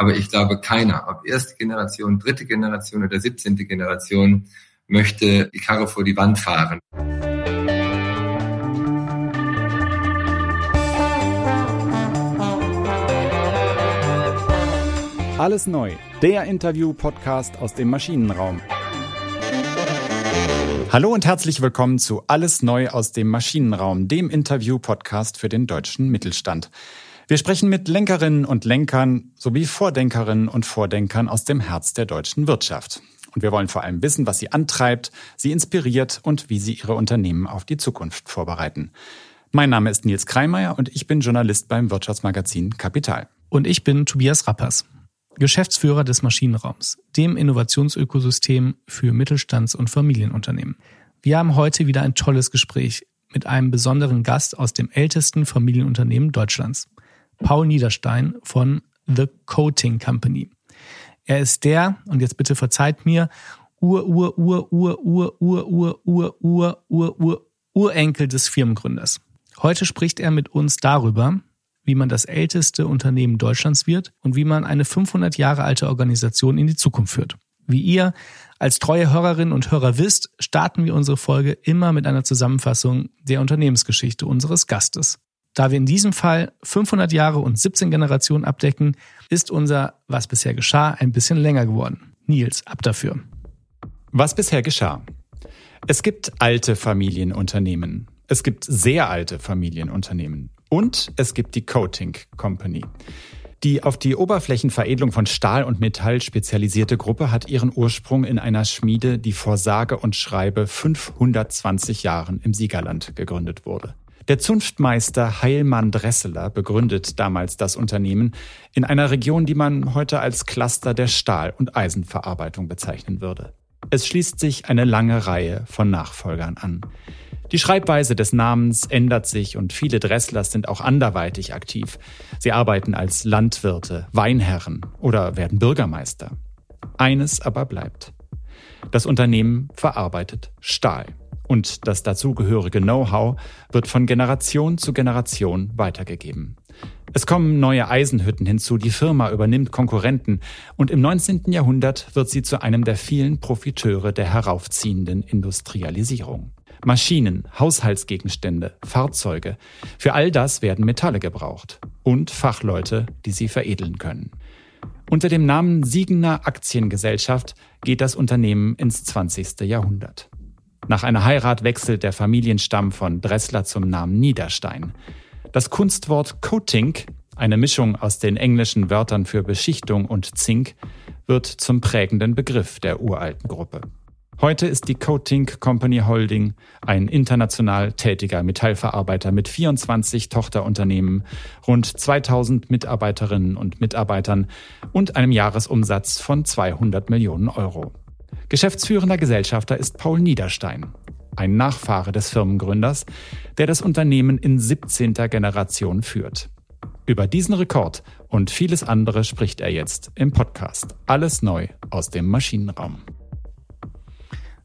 Aber ich glaube, keiner, ob erste Generation, dritte Generation oder siebzehnte Generation, möchte die Karre vor die Wand fahren. Alles neu, der Interview-Podcast aus dem Maschinenraum. Hallo und herzlich willkommen zu Alles neu aus dem Maschinenraum, dem Interview-Podcast für den deutschen Mittelstand. Wir sprechen mit Lenkerinnen und Lenkern sowie Vordenkerinnen und Vordenkern aus dem Herz der deutschen Wirtschaft. Und wir wollen vor allem wissen, was sie antreibt, sie inspiriert und wie sie ihre Unternehmen auf die Zukunft vorbereiten. Mein Name ist Nils Kreimeier und ich bin Journalist beim Wirtschaftsmagazin Kapital. Und ich bin Tobias Rappers, Geschäftsführer des Maschinenraums, dem Innovationsökosystem für Mittelstands- und Familienunternehmen. Wir haben heute wieder ein tolles Gespräch mit einem besonderen Gast aus dem ältesten Familienunternehmen Deutschlands. Paul Niederstein von The Coating Company. Er ist der, und jetzt bitte verzeiht mir, Ur, Ur, Ur, Ur, Ur, Ur, Ur, Ur, Ur, Ur, Ur, Urenkel des Firmengründers. Heute spricht er mit uns darüber, wie man das älteste Unternehmen Deutschlands wird und wie man eine 500 Jahre alte Organisation in die Zukunft führt. Wie ihr als treue Hörerinnen und Hörer wisst, starten wir unsere Folge immer mit einer Zusammenfassung der Unternehmensgeschichte unseres Gastes. Da wir in diesem Fall 500 Jahre und 17 Generationen abdecken, ist unser Was bisher geschah ein bisschen länger geworden. Nils, ab dafür. Was bisher geschah. Es gibt alte Familienunternehmen. Es gibt sehr alte Familienunternehmen. Und es gibt die Coating Company. Die auf die Oberflächenveredelung von Stahl und Metall spezialisierte Gruppe hat ihren Ursprung in einer Schmiede, die vor sage und schreibe 520 Jahren im Siegerland gegründet wurde. Der Zunftmeister Heilmann Dresseler begründet damals das Unternehmen in einer Region, die man heute als Cluster der Stahl- und Eisenverarbeitung bezeichnen würde. Es schließt sich eine lange Reihe von Nachfolgern an. Die Schreibweise des Namens ändert sich und viele Dresslers sind auch anderweitig aktiv. Sie arbeiten als Landwirte, Weinherren oder werden Bürgermeister. Eines aber bleibt. Das Unternehmen verarbeitet Stahl und das dazugehörige Know-how wird von Generation zu Generation weitergegeben. Es kommen neue Eisenhütten hinzu, die Firma übernimmt Konkurrenten und im 19. Jahrhundert wird sie zu einem der vielen Profiteure der heraufziehenden Industrialisierung. Maschinen, Haushaltsgegenstände, Fahrzeuge, für all das werden Metalle gebraucht und Fachleute, die sie veredeln können. Unter dem Namen Siegener Aktiengesellschaft geht das Unternehmen ins 20. Jahrhundert. Nach einer Heirat wechselt der Familienstamm von Dressler zum Namen Niederstein. Das Kunstwort Coating, eine Mischung aus den englischen Wörtern für Beschichtung und Zink, wird zum prägenden Begriff der uralten Gruppe. Heute ist die Coating Company Holding ein international tätiger Metallverarbeiter mit 24 Tochterunternehmen, rund 2000 Mitarbeiterinnen und Mitarbeitern und einem Jahresumsatz von 200 Millionen Euro. Geschäftsführender Gesellschafter ist Paul Niederstein, ein Nachfahre des Firmengründers, der das Unternehmen in 17. Generation führt. Über diesen Rekord und vieles andere spricht er jetzt im Podcast. Alles neu aus dem Maschinenraum.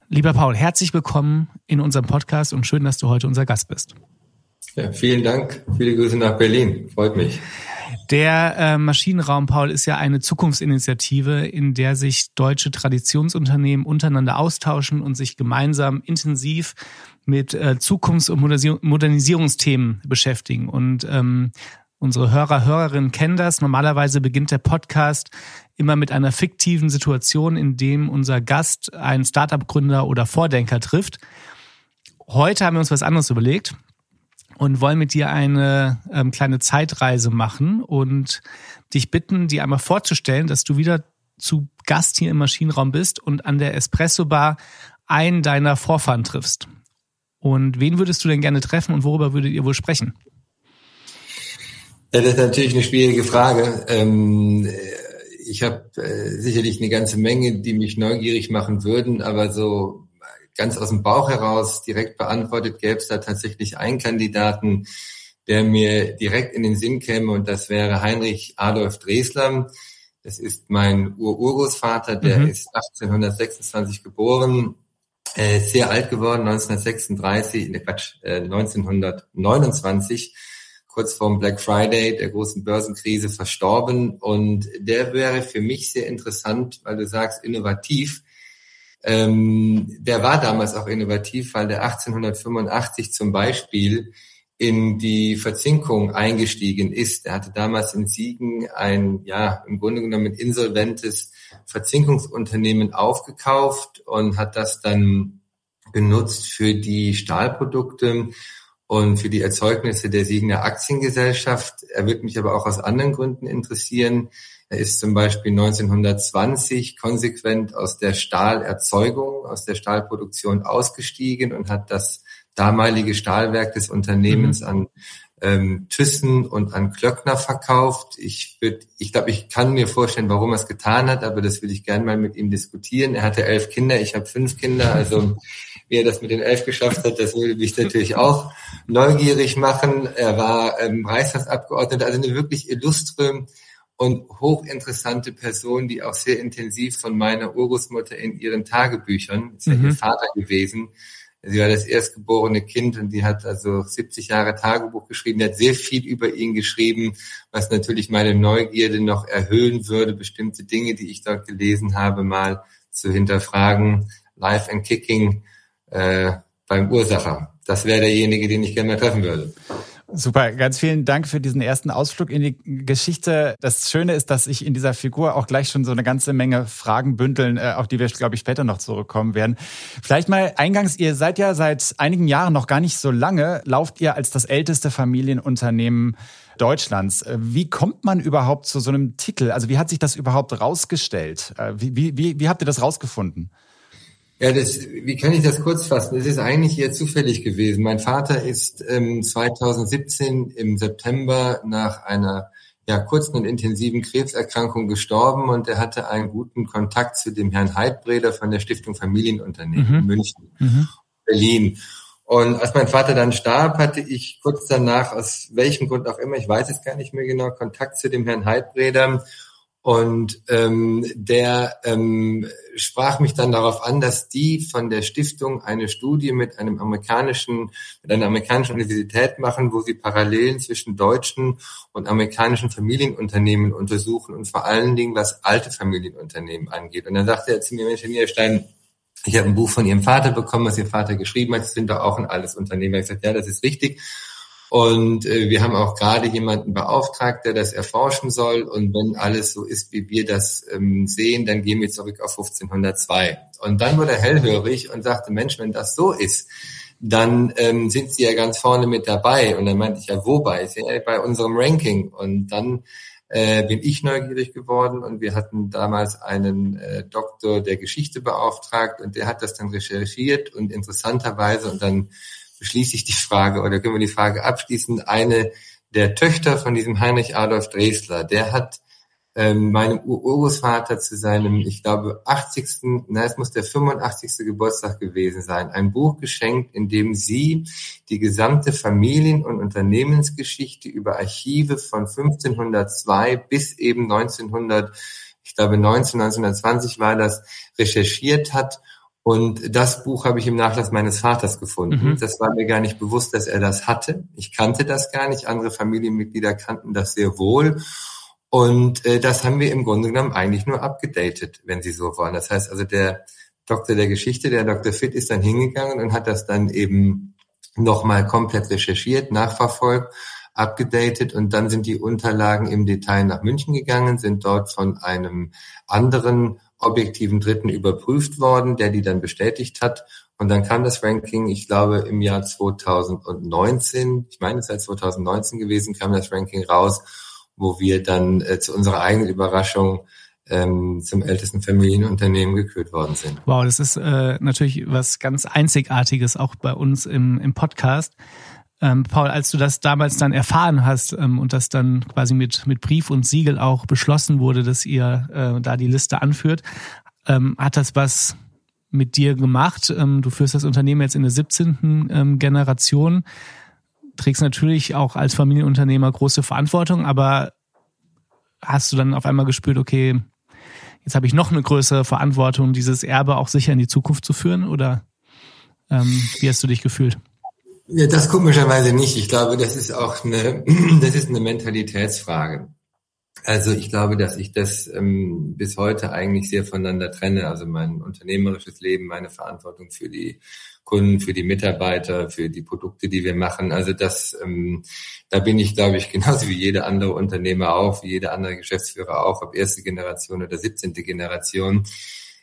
Lieber Paul, herzlich willkommen in unserem Podcast und schön, dass du heute unser Gast bist. Ja, vielen Dank. Viele Grüße nach Berlin. Freut mich. Der äh, Maschinenraum, Paul, ist ja eine Zukunftsinitiative, in der sich deutsche Traditionsunternehmen untereinander austauschen und sich gemeinsam intensiv mit äh, Zukunfts- und Modernisierungsthemen beschäftigen. Und ähm, unsere Hörer, Hörerinnen kennen das. Normalerweise beginnt der Podcast immer mit einer fiktiven Situation, in dem unser Gast einen Startup-Gründer oder Vordenker trifft. Heute haben wir uns was anderes überlegt und wollen mit dir eine ähm, kleine Zeitreise machen und dich bitten, dir einmal vorzustellen, dass du wieder zu Gast hier im Maschinenraum bist und an der Espresso Bar einen deiner Vorfahren triffst. Und wen würdest du denn gerne treffen und worüber würdet ihr wohl sprechen? Ja, das ist natürlich eine schwierige Frage. Ähm, ich habe äh, sicherlich eine ganze Menge, die mich neugierig machen würden, aber so ganz aus dem Bauch heraus direkt beantwortet, gäbe es da tatsächlich einen Kandidaten, der mir direkt in den Sinn käme und das wäre Heinrich Adolf Dresler. Das ist mein Ur-Urgroßvater, der mhm. ist 1826 geboren, äh, sehr alt geworden, 1936, ne Quatsch, äh, 1929 kurz vorm Black Friday, der großen Börsenkrise, verstorben. Und der wäre für mich sehr interessant, weil du sagst, innovativ. Ähm, der war damals auch innovativ, weil der 1885 zum Beispiel in die Verzinkung eingestiegen ist. Er hatte damals in Siegen ein, ja, im Grunde genommen insolventes Verzinkungsunternehmen aufgekauft und hat das dann genutzt für die Stahlprodukte und für die Erzeugnisse der Siegener Aktiengesellschaft. Er wird mich aber auch aus anderen Gründen interessieren. Er ist zum Beispiel 1920 konsequent aus der Stahlerzeugung, aus der Stahlproduktion ausgestiegen und hat das damalige Stahlwerk des Unternehmens mhm. an ähm, Thyssen und an Klöckner verkauft. Ich würde, ich glaube, ich kann mir vorstellen, warum er es getan hat, aber das will ich gerne mal mit ihm diskutieren. Er hatte elf Kinder, ich habe fünf Kinder, also wie er das mit den elf geschafft hat, das würde mich natürlich auch neugierig machen. Er war ähm, Reichstagsabgeordneter, also eine wirklich illustre und hochinteressante Person, die auch sehr intensiv von meiner Urgroßmutter in ihren Tagebüchern, ist ja mhm. ihr Vater gewesen, Sie war das erstgeborene Kind und die hat also 70 Jahre Tagebuch geschrieben. Die hat sehr viel über ihn geschrieben, was natürlich meine Neugierde noch erhöhen würde, bestimmte Dinge, die ich dort gelesen habe, mal zu hinterfragen. Life and Kicking äh, beim Ursacher. Das wäre derjenige, den ich gerne mal treffen würde. Super, ganz vielen Dank für diesen ersten Ausflug in die Geschichte. Das Schöne ist, dass ich in dieser Figur auch gleich schon so eine ganze Menge Fragen bündeln, äh, auf die wir, glaube ich, später noch zurückkommen werden. Vielleicht mal eingangs, ihr seid ja seit einigen Jahren noch gar nicht so lange, lauft ihr als das älteste Familienunternehmen Deutschlands. Äh, wie kommt man überhaupt zu so einem Titel? Also wie hat sich das überhaupt rausgestellt? Äh, wie, wie, wie habt ihr das rausgefunden? Ja, das, wie kann ich das kurz fassen? Es ist eigentlich eher zufällig gewesen. Mein Vater ist ähm, 2017 im September nach einer ja, kurzen und intensiven Krebserkrankung gestorben und er hatte einen guten Kontakt zu dem Herrn Heidbreder von der Stiftung Familienunternehmen mhm. in München, mhm. Berlin. Und als mein Vater dann starb, hatte ich kurz danach, aus welchem Grund auch immer, ich weiß es gar nicht mehr genau, Kontakt zu dem Herrn Heidbreder und ähm, der ähm, sprach mich dann darauf an, dass die von der Stiftung eine Studie mit einem amerikanischen, mit einer amerikanischen Universität machen, wo sie Parallelen zwischen deutschen und amerikanischen Familienunternehmen untersuchen und vor allen Dingen, was alte Familienunternehmen angeht. Und dann sagte er zu mir, Mensch, Herr Niederstein, ich habe ein Buch von Ihrem Vater bekommen, was Ihr Vater geschrieben hat. Das sind doch auch ein alles Unternehmen. Ich gesagt, ja, das ist richtig. Und äh, wir haben auch gerade jemanden beauftragt, der das erforschen soll. Und wenn alles so ist, wie wir das ähm, sehen, dann gehen wir zurück auf 1502. Und dann wurde er hellhörig und sagte, Mensch, wenn das so ist, dann ähm, sind Sie ja ganz vorne mit dabei. Und dann meinte ich, ja, wobei? Ja, bei unserem Ranking. Und dann äh, bin ich neugierig geworden und wir hatten damals einen äh, Doktor der Geschichte beauftragt und der hat das dann recherchiert und interessanterweise und dann beschließe ich die Frage oder können wir die Frage abschließen. Eine der Töchter von diesem Heinrich Adolf Dresler, der hat ähm, meinem Urgroßvater zu seinem, ich glaube, 80., na, es muss der 85. Geburtstag gewesen sein, ein Buch geschenkt, in dem sie die gesamte Familien- und Unternehmensgeschichte über Archive von 1502 bis eben 1900, ich glaube 19, 1920 war das, recherchiert hat und das Buch habe ich im Nachlass meines Vaters gefunden. Mhm. Das war mir gar nicht bewusst, dass er das hatte. Ich kannte das gar nicht. Andere Familienmitglieder kannten das sehr wohl. Und äh, das haben wir im Grunde genommen eigentlich nur abgedatet, wenn Sie so wollen. Das heißt also, der Doktor der Geschichte, der Dr. Fitt, ist dann hingegangen und hat das dann eben nochmal komplett recherchiert, nachverfolgt, abgedatet und dann sind die Unterlagen im Detail nach München gegangen, sind dort von einem anderen objektiven Dritten überprüft worden, der die dann bestätigt hat. Und dann kam das Ranking, ich glaube im Jahr 2019, ich meine es sei 2019 gewesen, kam das Ranking raus, wo wir dann äh, zu unserer eigenen Überraschung ähm, zum ältesten Familienunternehmen gekürt worden sind. Wow, das ist äh, natürlich was ganz Einzigartiges auch bei uns im, im Podcast. Ähm, Paul, als du das damals dann erfahren hast ähm, und das dann quasi mit, mit Brief und Siegel auch beschlossen wurde, dass ihr äh, da die Liste anführt, ähm, hat das was mit dir gemacht? Ähm, du führst das Unternehmen jetzt in der 17. Ähm, Generation, trägst natürlich auch als Familienunternehmer große Verantwortung, aber hast du dann auf einmal gespürt, okay, jetzt habe ich noch eine größere Verantwortung, dieses Erbe auch sicher in die Zukunft zu führen? Oder ähm, wie hast du dich gefühlt? Ja, das komischerweise nicht. Ich glaube, das ist auch eine, das ist eine Mentalitätsfrage. Also ich glaube, dass ich das ähm, bis heute eigentlich sehr voneinander trenne. Also mein unternehmerisches Leben, meine Verantwortung für die Kunden, für die Mitarbeiter, für die Produkte, die wir machen. Also das, ähm, da bin ich, glaube ich, genauso wie jeder andere Unternehmer auch, wie jeder andere Geschäftsführer auch, ob erste Generation oder 17. Generation.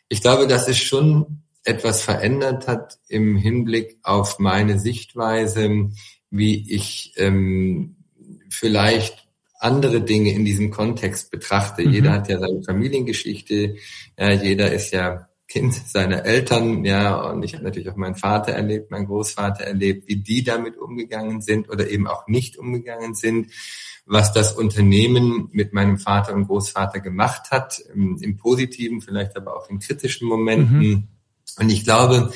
Ich glaube, dass es schon etwas verändert hat im Hinblick auf meine Sichtweise, wie ich ähm, vielleicht andere Dinge in diesem Kontext betrachte. Mhm. Jeder hat ja seine Familiengeschichte, ja, jeder ist ja Kind seiner Eltern, ja, und ich habe natürlich auch meinen Vater erlebt, meinen Großvater erlebt, wie die damit umgegangen sind oder eben auch nicht umgegangen sind, was das Unternehmen mit meinem Vater und Großvater gemacht hat, im, im positiven, vielleicht aber auch in kritischen Momenten. Mhm. Und ich glaube,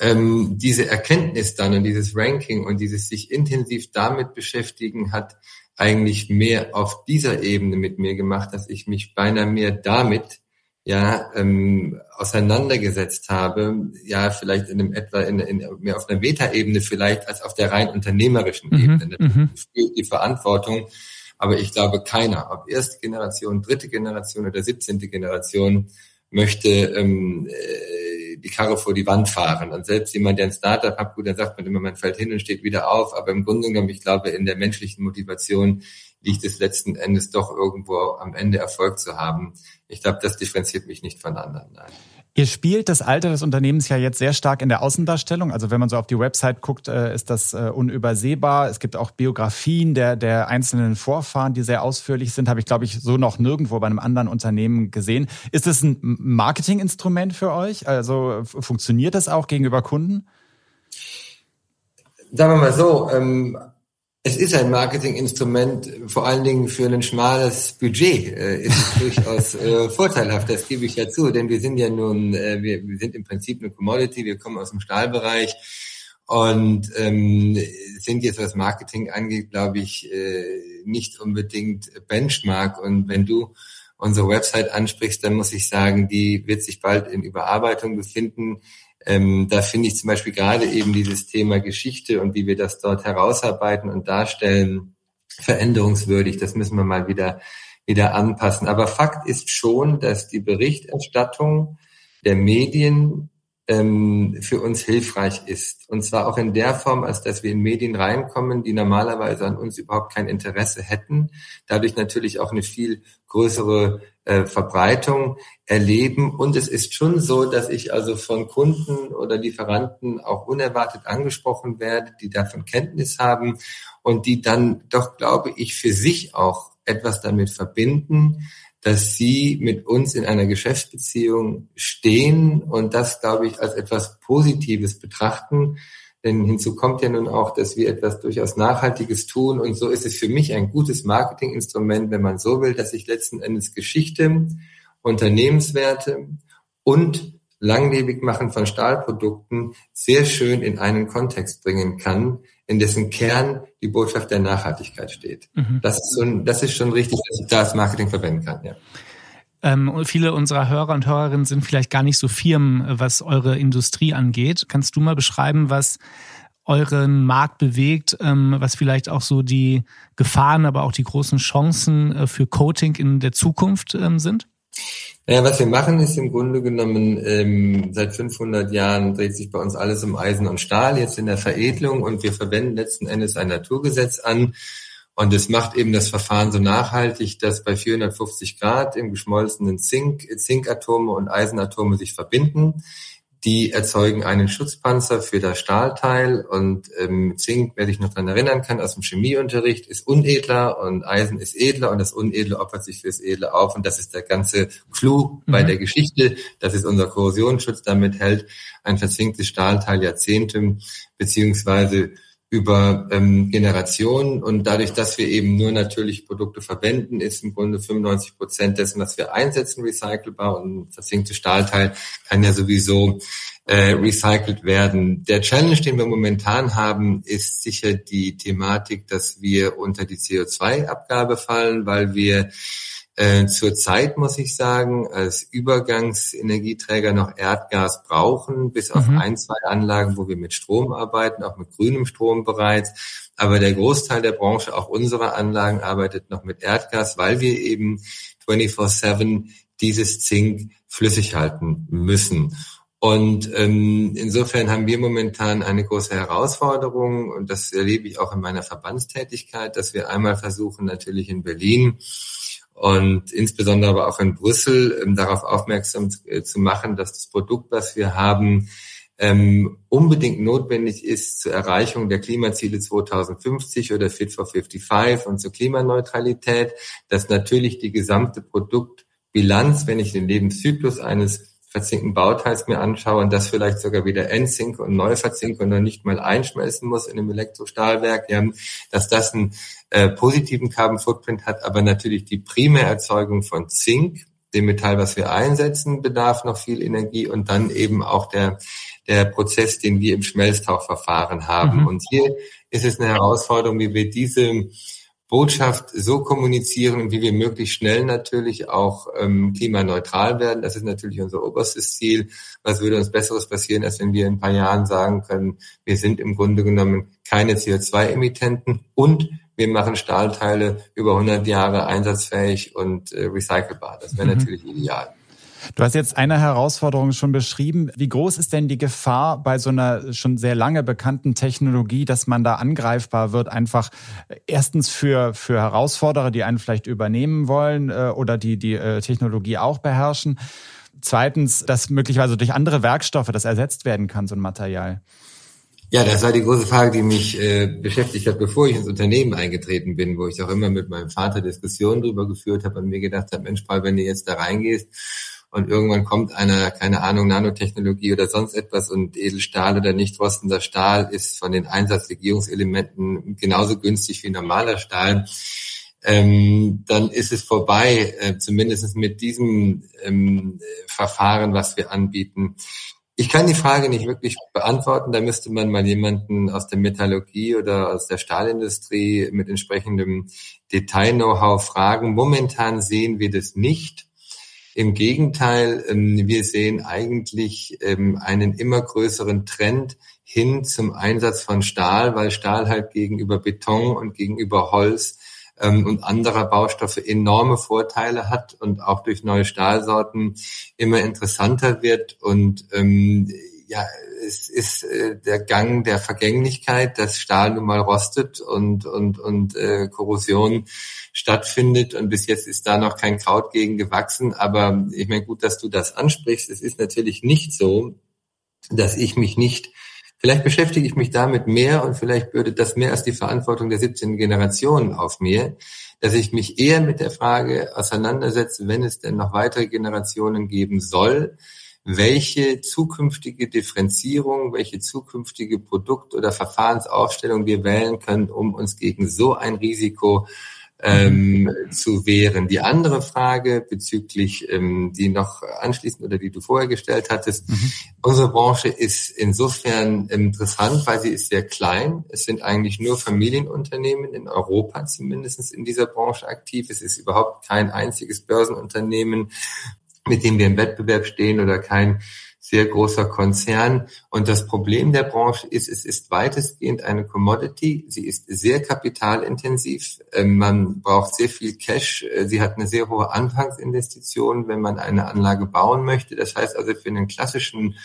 ähm, diese Erkenntnis dann und dieses Ranking und dieses sich intensiv damit beschäftigen hat eigentlich mehr auf dieser Ebene mit mir gemacht, dass ich mich beinahe mehr damit ja ähm, auseinandergesetzt habe, ja vielleicht in einem etwa in, in mehr auf einer Metaebene vielleicht als auf der rein unternehmerischen mhm, Ebene. Mhm. Die Verantwortung, aber ich glaube keiner, ob erste Generation, dritte Generation oder siebzehnte Generation möchte ähm, äh, die Karre vor die Wand fahren. Und selbst jemand, der ein Startup hat, gut, dann sagt man immer, man fällt hin und steht wieder auf. Aber im Grunde genommen, ich glaube, in der menschlichen Motivation liegt es letzten Endes doch irgendwo am Ende Erfolg zu haben. Ich glaube, das differenziert mich nicht von anderen. Nein. Ihr spielt das Alter des Unternehmens ja jetzt sehr stark in der Außendarstellung. Also wenn man so auf die Website guckt, äh, ist das äh, unübersehbar. Es gibt auch Biografien der, der einzelnen Vorfahren, die sehr ausführlich sind. Habe ich, glaube ich, so noch nirgendwo bei einem anderen Unternehmen gesehen. Ist es ein Marketinginstrument für euch? Also funktioniert das auch gegenüber Kunden? Sagen wir mal so, ähm, es ist ein Marketinginstrument, vor allen Dingen für ein schmales Budget äh, ist es durchaus äh, vorteilhaft, das gebe ich ja zu, denn wir sind ja nun, äh, wir, wir sind im Prinzip eine Commodity, wir kommen aus dem Stahlbereich und ähm, sind jetzt, was Marketing angeht, glaube ich, nicht unbedingt Benchmark. Und wenn du unsere Website ansprichst, dann muss ich sagen, die wird sich bald in Überarbeitung befinden. Ähm, da finde ich zum Beispiel gerade eben dieses Thema Geschichte und wie wir das dort herausarbeiten und darstellen, veränderungswürdig. Das müssen wir mal wieder, wieder anpassen. Aber Fakt ist schon, dass die Berichterstattung der Medien ähm, für uns hilfreich ist. Und zwar auch in der Form, als dass wir in Medien reinkommen, die normalerweise an uns überhaupt kein Interesse hätten. Dadurch natürlich auch eine viel größere äh, Verbreitung erleben. Und es ist schon so, dass ich also von Kunden oder Lieferanten auch unerwartet angesprochen werde, die davon Kenntnis haben und die dann doch, glaube ich, für sich auch etwas damit verbinden, dass sie mit uns in einer Geschäftsbeziehung stehen und das, glaube ich, als etwas Positives betrachten. Denn hinzu kommt ja nun auch, dass wir etwas durchaus Nachhaltiges tun. Und so ist es für mich ein gutes Marketinginstrument, wenn man so will, dass ich letzten Endes Geschichte, Unternehmenswerte und langlebig machen von Stahlprodukten sehr schön in einen Kontext bringen kann, in dessen Kern die Botschaft der Nachhaltigkeit steht. Mhm. Das, ist schon, das ist schon richtig, dass ich da das Marketing verwenden kann. Ja. Ähm, viele unserer Hörer und Hörerinnen sind vielleicht gar nicht so firm, was eure Industrie angeht. Kannst du mal beschreiben, was euren Markt bewegt, ähm, was vielleicht auch so die Gefahren, aber auch die großen Chancen äh, für Coating in der Zukunft ähm, sind? Naja, was wir machen, ist im Grunde genommen, ähm, seit 500 Jahren dreht sich bei uns alles um Eisen und Stahl, jetzt in der Veredelung und wir verwenden letzten Endes ein Naturgesetz an. Und es macht eben das Verfahren so nachhaltig, dass bei 450 Grad im geschmolzenen Zink Zinkatome und Eisenatome sich verbinden. Die erzeugen einen Schutzpanzer für das Stahlteil und ähm, Zink, wer sich noch dran erinnern kann, aus dem Chemieunterricht, ist unedler und Eisen ist edler und das Unedle opfert sich fürs Edle auf und das ist der ganze Clou mhm. bei der Geschichte. Das ist unser Korrosionsschutz. Damit hält ein verzinktes Stahlteil Jahrzehnte beziehungsweise über ähm, Generationen und dadurch, dass wir eben nur natürliche Produkte verwenden, ist im Grunde 95 Prozent dessen, was wir einsetzen, recycelbar und verzinkte Stahlteil kann ja sowieso äh, recycelt werden. Der Challenge, den wir momentan haben, ist sicher die Thematik, dass wir unter die CO2-Abgabe fallen, weil wir Äh, Zurzeit muss ich sagen, als Übergangsenergieträger noch Erdgas brauchen, bis auf mhm. ein, zwei Anlagen, wo wir mit Strom arbeiten, auch mit grünem Strom bereits. Aber der Großteil der Branche, auch unserer Anlagen, arbeitet noch mit Erdgas, weil wir eben 24-7 dieses Zink flüssig halten müssen. Und ähm, insofern haben wir momentan eine große Herausforderung und das erlebe ich auch in meiner Verbandstätigkeit, dass wir einmal versuchen, natürlich in Berlin und insbesondere aber auch in Brüssel ähm, darauf aufmerksam zu, äh, zu machen, dass das Produkt, was wir haben, ähm, unbedingt notwendig ist zur Erreichung der Klimaziele 2050 oder Fit for 55 und zur Klimaneutralität, dass natürlich die gesamte Produktbilanz, wenn ich den Lebenszyklus eines verzinkten Bauteils mir anschaue und das vielleicht sogar wieder entzinke und neu verzinke und dann nicht mal einschmelzen muss in einem Elektrostahlwerk, ja, dass das einen äh, positiven Carbon Footprint hat, aber natürlich die Primärerzeugung von Zink, dem Metall, was wir einsetzen, bedarf noch viel Energie und dann eben auch der, der Prozess, den wir im Schmelztauchverfahren haben. Mhm. Und hier ist es eine Herausforderung, wie wir diese Botschaft so kommunizieren wie wir möglichst schnell natürlich auch ähm, klimaneutral werden. Das ist natürlich unser oberstes Ziel. Was würde uns Besseres passieren, als wenn wir in ein paar Jahren sagen können, wir sind im Grunde genommen keine CO2-Emittenten und wir machen Stahlteile über 100 Jahre einsatzfähig und äh, recycelbar. Das wäre mhm. natürlich ideal. Du hast jetzt eine Herausforderung schon beschrieben. Wie groß ist denn die Gefahr bei so einer schon sehr lange bekannten Technologie, dass man da angreifbar wird, einfach erstens für, für Herausforderer, die einen vielleicht übernehmen wollen äh, oder die die äh, Technologie auch beherrschen? Zweitens, dass möglicherweise durch andere Werkstoffe das ersetzt werden kann, so ein Material. Ja, das war die große Frage, die mich äh, beschäftigt hat, bevor ich ins Unternehmen eingetreten bin, wo ich auch immer mit meinem Vater Diskussionen drüber geführt habe und mir gedacht habe, Mensch, Paul, wenn du jetzt da reingehst und irgendwann kommt einer, keine Ahnung, Nanotechnologie oder sonst etwas und Edelstahl oder nicht rostender Stahl ist von den Einsatzlegierungselementen genauso günstig wie normaler Stahl, ähm, dann ist es vorbei, äh, zumindest mit diesem ähm, Verfahren, was wir anbieten. Ich kann die Frage nicht wirklich beantworten. Da müsste man mal jemanden aus der Metallurgie oder aus der Stahlindustrie mit entsprechendem Detail-Know-how fragen. Momentan sehen wir das nicht. Im Gegenteil, ähm, wir sehen eigentlich ähm, einen immer größeren Trend hin zum Einsatz von Stahl, weil Stahl halt gegenüber Beton und gegenüber Holz ähm, und anderer Baustoffe enorme Vorteile hat und auch durch neue Stahlsorten immer interessanter wird. Und ja, es ist äh, der Gang der Vergänglichkeit, dass Stahl nun mal rostet und und und äh, Korrosion stattfindet und bis jetzt ist da noch kein Kraut gegen gewachsen. Aber ich meine, gut, dass du das ansprichst. Es ist natürlich nicht so, dass ich mich nicht Vielleicht beschäftige ich mich damit mehr und vielleicht würde das mehr als die Verantwortung der 17 Generationen auf mir, dass ich mich eher mit der Frage auseinandersetze, wenn es denn noch weitere Generationen geben soll, welche zukünftige Differenzierung, welche zukünftige Produkt- oder Verfahrensaufstellung wir wählen können, um uns gegen so ein Risiko ähm, zu wehren. Die andere Frage bezüglich, ähm, die noch anschließend oder die du vorher gestellt hattest, mhm. unsere Branche ist insofern interessant, weil sie ist sehr klein. Es sind eigentlich nur Familienunternehmen in Europa zumindest in dieser Branche aktiv. Es ist überhaupt kein einziges Börsenunternehmen, mit dem wir im Wettbewerb stehen oder kein sehr großer Konzern. Und das Problem der Branche ist, es ist weitestgehend eine Commodity. Sie ist sehr kapitalintensiv. Ähm, man braucht sehr viel Cash. Äh, sie hat eine sehr hohe Anfangsinvestition, wenn man eine Anlage bauen möchte. Das heißt also für einen klassischen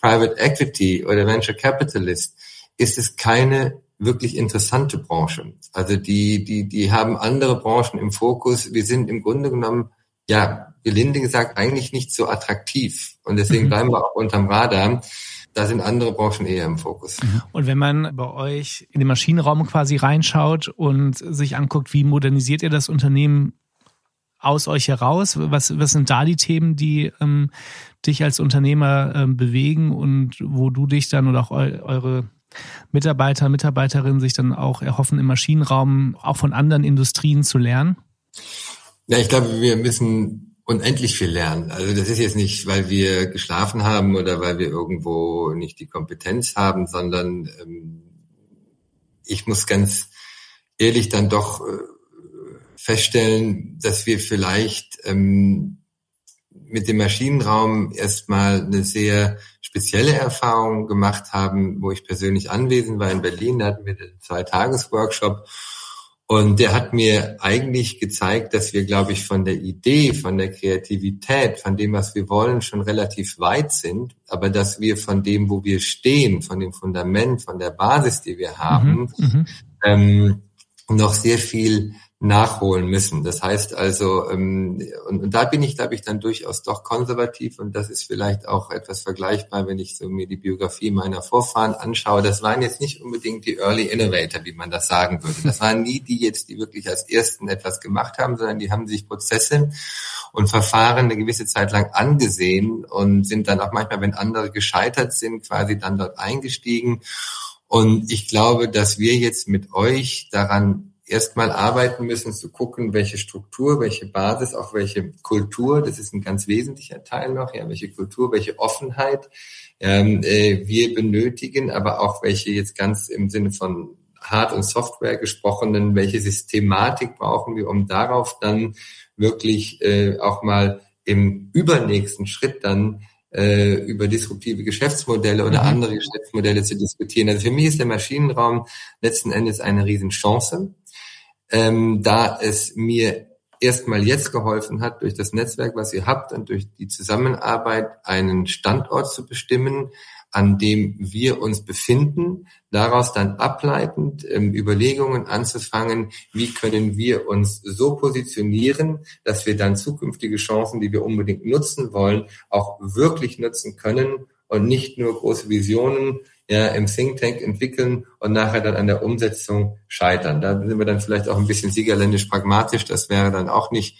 Private Equity oder Venture Capitalist ist es keine wirklich interessante Branche. Also die, die, die haben andere Branchen im Fokus. Wir sind im Grunde genommen ja, gelinde gesagt, eigentlich nicht so attraktiv. Und deswegen mhm. bleiben wir auch unterm Radar. Da sind andere Branchen eher im Fokus. Mhm. Und wenn man bei euch in den Maschinenraum quasi reinschaut und sich anguckt, wie modernisiert ihr das Unternehmen aus euch heraus? Was, was sind da die Themen, die ähm, dich als Unternehmer ähm, bewegen und wo du dich dann oder auch eu eure Mitarbeiter, Mitarbeiterinnen sich dann auch erhoffen, im Maschinenraum auch von anderen Industrien zu lernen? Ja, ich glaube, wir müssen unendlich viel lernen. Also das ist jetzt nicht, weil wir geschlafen haben oder weil wir irgendwo nicht die Kompetenz haben, sondern ähm, ich muss ganz ehrlich dann doch äh, feststellen, dass wir vielleicht ähm, mit dem Maschinenraum erstmal eine sehr spezielle Erfahrung gemacht haben, wo ich persönlich anwesend war in Berlin, da hatten wir den Zwei-Tages-Workshop und der hat mir eigentlich gezeigt, dass wir, glaube ich, von der Idee, von der Kreativität, von dem, was wir wollen, schon relativ weit sind, aber dass wir von dem, wo wir stehen, von dem Fundament, von der Basis, die wir haben, mhm, mhm. ähm, noch sehr viel nachholen müssen. Das heißt also, ähm, und, und da bin ich, glaube ich, dann durchaus doch konservativ und das ist vielleicht auch etwas vergleichbar, wenn ich so mir die Biografie meiner Vorfahren anschaue. Das waren jetzt nicht unbedingt die Early Innovator, wie man das sagen würde. Das waren nie die jetzt, die wirklich als Ersten etwas gemacht haben, sondern die haben sich Prozesse und Verfahren eine gewisse Zeit lang angesehen und sind dann auch manchmal, wenn andere gescheitert sind, quasi dann dort eingestiegen. Und ich glaube, dass wir jetzt mit euch daran erstmal arbeiten müssen, zu gucken, welche Struktur, welche Basis, auch welche Kultur, das ist ein ganz wesentlicher Teil noch, ja, welche Kultur, welche Offenheit ähm, äh, wir benötigen, aber auch welche jetzt ganz im Sinne von Hard- und Software gesprochenen, welche Systematik brauchen wir, um darauf dann wirklich äh, auch mal im übernächsten Schritt dann äh, über disruptive Geschäftsmodelle oder mhm. andere Geschäftsmodelle zu diskutieren. Also für mich ist der Maschinenraum letzten Endes eine Riesenchance ähm, da es mir erstmal jetzt geholfen hat, durch das Netzwerk, was ihr habt und durch die Zusammenarbeit einen Standort zu bestimmen, an dem wir uns befinden, daraus dann ableitend ähm, Überlegungen anzufangen, wie können wir uns so positionieren, dass wir dann zukünftige Chancen, die wir unbedingt nutzen wollen, auch wirklich nutzen können und nicht nur große Visionen ja, im Think Tank entwickeln und nachher dann an der Umsetzung scheitern. Da sind wir dann vielleicht auch ein bisschen siegerländisch pragmatisch. Das wäre dann auch nicht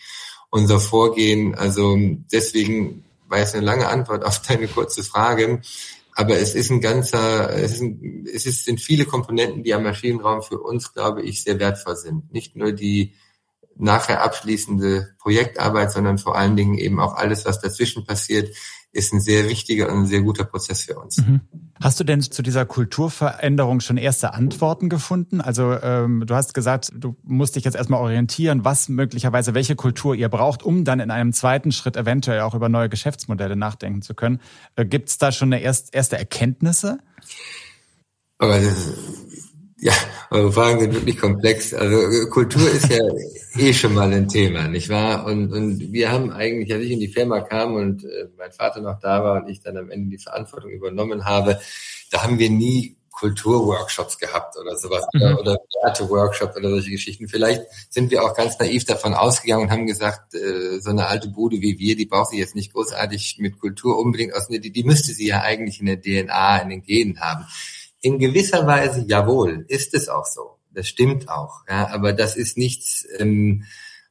unser Vorgehen. Also deswegen war jetzt eine lange Antwort auf deine kurze Frage. Aber es ist ein ganzer, es, ist ein, es ist, sind viele Komponenten, die am Maschinenraum für uns, glaube ich, sehr wertvoll sind. Nicht nur die nachher abschließende Projektarbeit, sondern vor allen Dingen eben auch alles, was dazwischen passiert, ist ein sehr wichtiger und ein sehr guter Prozess für uns. Mhm. Hast du denn zu dieser Kulturveränderung schon erste Antworten gefunden? Also ähm, du hast gesagt, du musst dich jetzt erstmal orientieren, was möglicherweise welche Kultur ihr braucht, um dann in einem zweiten Schritt eventuell auch über neue Geschäftsmodelle nachdenken zu können. Äh, Gibt es da schon eine erst, erste Erkenntnisse? Aber das, ja, eure Fragen sind wirklich komplex. Also Kultur ist ja eh schon mal ein Thema, nicht wahr? Und, und wir haben eigentlich, als ich in die Firma kam und äh, mein Vater noch da war und ich dann am Ende die Verantwortung übernommen habe, da haben wir nie Kulturworkshops gehabt oder sowas mhm. oder Werte-Workshop oder solche Geschichten. Vielleicht sind wir auch ganz naiv davon ausgegangen und haben gesagt, äh, so eine alte Bude wie wir, die braucht sie jetzt nicht großartig mit Kultur unbedingt aus. Die, die müsste sie ja eigentlich in der DNA, in den Genen haben. In gewisser Weise, jawohl, ist es auch so. Das stimmt auch. Ja, aber das ist nichts, ähm,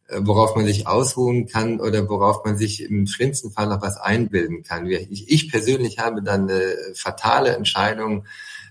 worauf man sich ausruhen kann oder worauf man sich im schlimmsten Fall noch was einbilden kann. Ich, ich persönlich habe dann eine fatale Entscheidung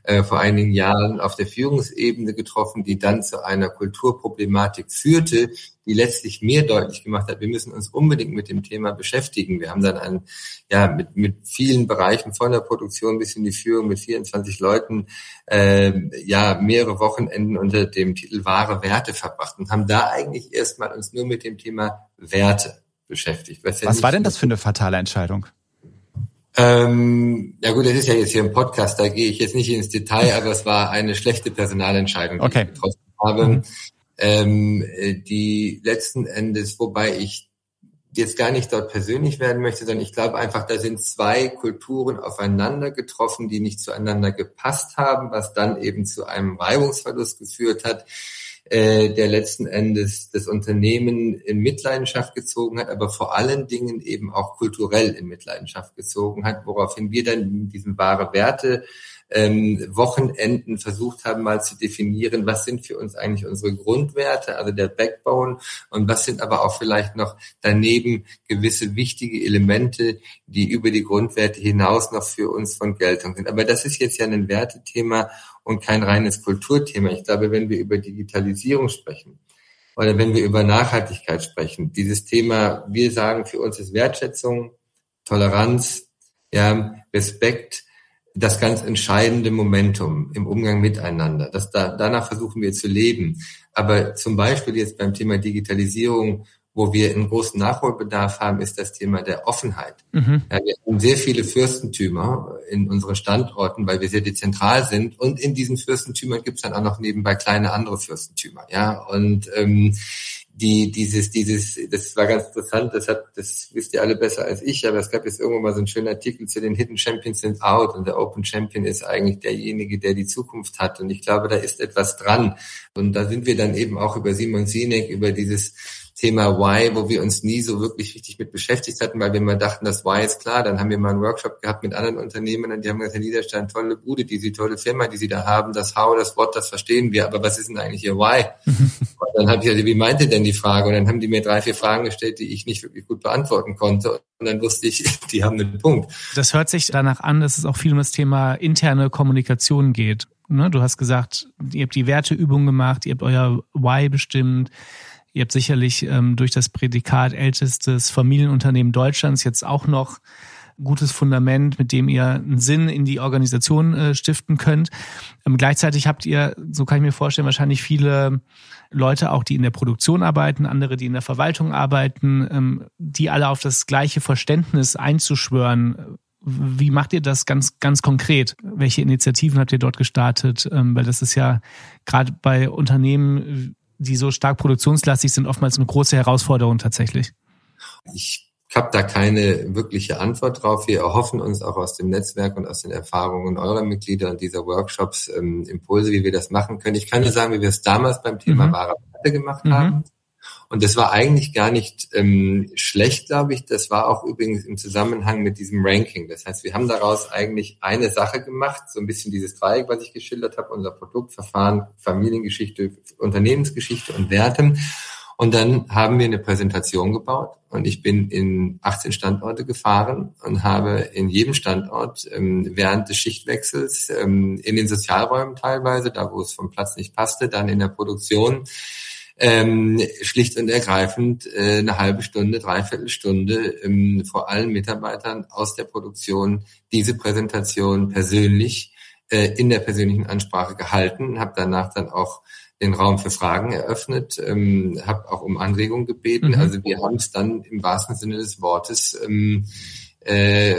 äh, vor einigen Jahren auf der Führungsebene getroffen, die dann zu einer Kulturproblematik führte, die letztlich mir deutlich gemacht hat, wir müssen uns unbedingt mit dem Thema beschäftigen. Wir haben dann ein, ja, mit, mit vielen Bereichen von der Produktion bis in die Führung mit 24 Leuten äh, ja mehrere Wochenenden unter dem Titel wahre Werte verbracht und haben da eigentlich erstmal uns nur mit dem Thema Werte beschäftigt. Was, ja was war denn das für eine fatale Entscheidung? Ähm, ja gut, das ist ja jetzt hier ein Podcast, da gehe ich jetzt nicht ins Detail, aber es war eine schlechte Personalentscheidung, die okay. ich getroffen habe, mhm. ähm, die letzten Endes, wobei ich jetzt gar nicht dort persönlich werden möchte, sondern ich glaube einfach, da sind zwei Kulturen aufeinander getroffen, die nicht zueinander gepasst haben, was dann eben zu einem Reibungsverlust geführt hat äh, der letzten Endes das Unternehmen in Mitleidenschaft gezogen hat, aber vor allen Dingen eben auch kulturell in Mitleidenschaft gezogen hat, woraufhin wir dann diesen wahre Werte ähm, Wochenenden versucht haben, mal zu definieren, was sind für uns eigentlich unsere Grundwerte, also der Backbone, und was sind aber auch vielleicht noch daneben gewisse wichtige Elemente, die über die Grundwerte hinaus noch für uns von Geltung sind. Aber das ist jetzt ja ein Wertethema und kein reines Kulturthema. Ich glaube, wenn wir über Digitalisierung sprechen, oder wenn wir über Nachhaltigkeit sprechen, dieses Thema, wir sagen, für uns ist Wertschätzung, Toleranz, ja, Respekt, das ganz entscheidende Momentum im Umgang miteinander. Das da, danach versuchen wir zu leben. Aber zum Beispiel jetzt beim Thema Digitalisierung wo wir einen großen Nachholbedarf haben, ist das Thema der Offenheit. Mhm. Ja, wir haben sehr viele Fürstentümer in unseren Standorten, weil wir sehr dezentral sind. Und in diesen Fürstentümern gibt es dann auch noch nebenbei kleine andere Fürstentümer. Ja, und ähm, die dieses dieses das war ganz interessant das hat das wisst ihr alle besser als ich aber es gab jetzt irgendwann mal so einen schönen Artikel zu den Hidden Champions sind out und der Open Champion ist eigentlich derjenige der die Zukunft hat und ich glaube da ist etwas dran und da sind wir dann eben auch über Simon Sinek über dieses Thema Why, wo wir uns nie so wirklich richtig mit beschäftigt hatten, weil wir immer dachten, das Why ist klar. Dann haben wir mal einen Workshop gehabt mit anderen Unternehmen und die haben gesagt, Herr Niederstein, tolle Bude, diese tolle Firma, die Sie da haben, das How, das What, das verstehen wir, aber was ist denn eigentlich Ihr Why? und dann habe ich gesagt, wie meinte denn die Frage? Und dann haben die mir drei, vier Fragen gestellt, die ich nicht wirklich gut beantworten konnte. Und dann wusste ich, die haben einen Punkt. Das hört sich danach an, dass es auch viel um das Thema interne Kommunikation geht. Ne? Du hast gesagt, ihr habt die Werteübung gemacht, ihr habt euer Why bestimmt. Ihr habt sicherlich ähm, durch das Prädikat ältestes Familienunternehmen Deutschlands jetzt auch noch gutes Fundament, mit dem ihr einen Sinn in die Organisation äh, stiften könnt. Ähm, gleichzeitig habt ihr, so kann ich mir vorstellen, wahrscheinlich viele Leute auch, die in der Produktion arbeiten, andere, die in der Verwaltung arbeiten, ähm, die alle auf das gleiche Verständnis einzuschwören. Wie macht ihr das ganz, ganz konkret? Welche Initiativen habt ihr dort gestartet? Ähm, weil das ist ja gerade bei Unternehmen die so stark produktionslastig sind, oftmals eine große Herausforderung tatsächlich? Ich habe da keine wirkliche Antwort drauf. Wir erhoffen uns auch aus dem Netzwerk und aus den Erfahrungen eurer Mitglieder und dieser Workshops ähm, Impulse, wie wir das machen können. Ich kann nur sagen, wie wir es damals beim Thema mhm. wahre gemacht mhm. haben. Und das war eigentlich gar nicht ähm, schlecht, glaube ich. Das war auch übrigens im Zusammenhang mit diesem Ranking. Das heißt, wir haben daraus eigentlich eine Sache gemacht, so ein bisschen dieses Dreieck, was ich geschildert habe, unser Produktverfahren, Familiengeschichte, Unternehmensgeschichte und Werte. Und dann haben wir eine Präsentation gebaut und ich bin in 18 Standorte gefahren und habe in jedem Standort ähm, während des Schichtwechsels ähm, in den Sozialräumen teilweise, da wo es vom Platz nicht passte, dann in der Produktion ähm, schlicht und ergreifend äh, eine halbe Stunde, dreiviertel Stunde ähm, vor allen Mitarbeitern aus der Produktion diese Präsentation persönlich äh, in der persönlichen Ansprache gehalten, habe danach dann auch den Raum für Fragen eröffnet, ähm, habe auch um Anregungen gebeten. Mhm. Also wir haben es dann im wahrsten Sinne des Wortes ähm, äh,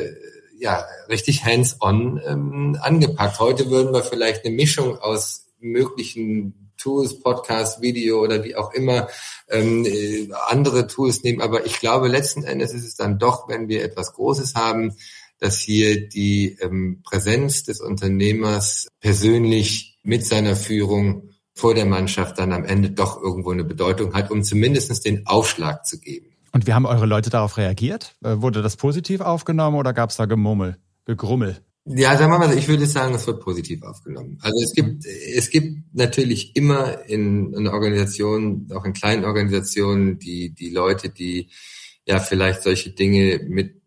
ja richtig hands-on ähm, angepackt. Heute würden wir vielleicht eine Mischung aus möglichen Tools, Podcast, Video oder wie auch immer ähm, äh, andere Tools nehmen. Aber ich glaube, letzten Endes ist es dann doch, wenn wir etwas Großes haben, dass hier die ähm, Präsenz des Unternehmers persönlich mit seiner Führung vor der Mannschaft dann am Ende doch irgendwo eine Bedeutung hat, um zumindestens den Aufschlag zu geben. Und wie haben eure Leute darauf reagiert? Äh, wurde das positiv aufgenommen oder gab es da Gemummel, Gegrummel? Ja, sagen wir mal, ich würde sagen, es wird positiv aufgenommen. Also es gibt, es gibt natürlich immer in, in Organisationen, auch in kleinen Organisationen, die, die Leute, die ja vielleicht solche Dinge mit